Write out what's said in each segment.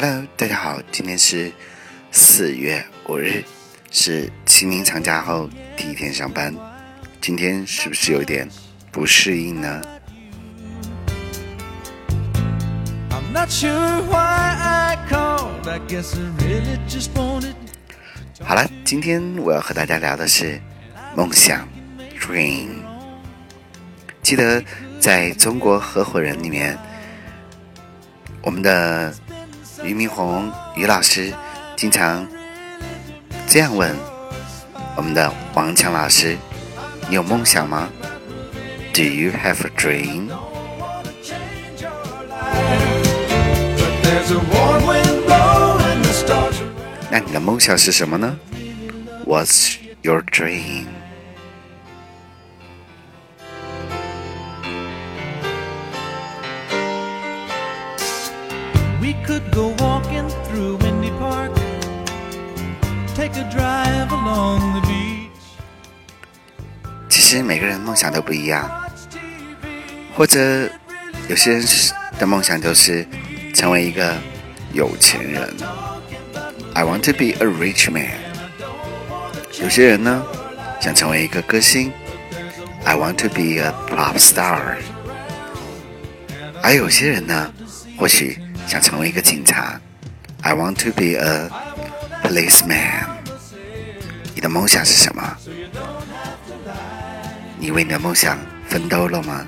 Hello，大家好，今天是四月五日，是清明长假后第一天上班。今天是不是有点不适应呢？好了，今天我要和大家聊的是梦想 （Dream）。记得在中国合伙人里面，我们的俞明洪俞老师经常这样问我们的王强老师：“你有梦想吗？”Do you have a dream？那你的梦想是什么呢？What's your dream？其实每个人梦想都不一样，或者有些人的梦想就是成为一个有钱人。I want to be a rich man。有些人呢想成为一个歌星。I want to be a pop star。而有些人呢，或许想成为一个警察。I want to be a policeman。你的梦想是什么？你为你的梦想奋斗了吗？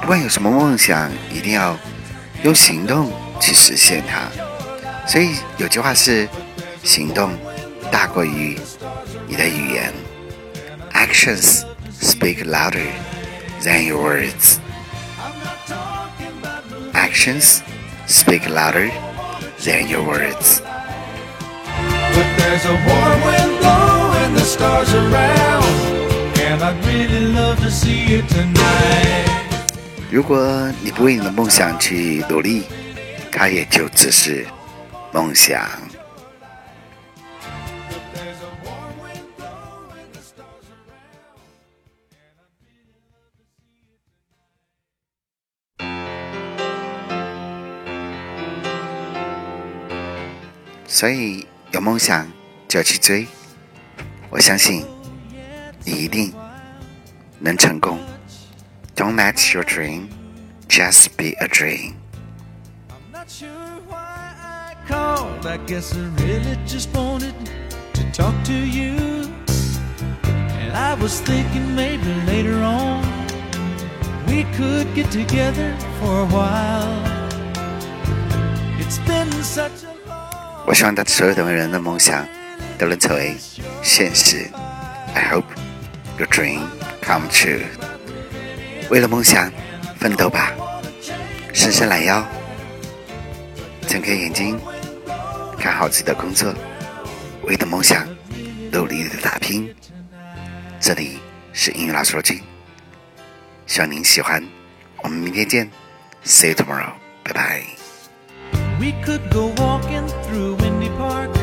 不管有什么梦想，一定要用行动去实现它。所以有句话是：行动大过于你的语言。Actions speak louder than your words. Actions speak louder than your words. But there's a warm wind blowing the stars around, and I'd really love to see it tonight. 如果你不为你的梦想去努力，它也就只是梦想。 所以有梦想就要去追，我相信你一定能成功。Don't let your dream just be a dream. I'm not sure why I called. I guess I really just wanted to talk to you. And I was thinking maybe later on we could get together for a while. It's been such a 我希望大所有的人的梦想都能成为现实。I hope your dream come true. 为了梦想，奋斗吧！伸伸懒腰，睁开眼睛，看好自己的工作，为了梦想努力的打拼。这里是英语老师罗军，希望您喜欢。我们明天见，See you tomorrow，拜拜。We could go walking through Windy Park.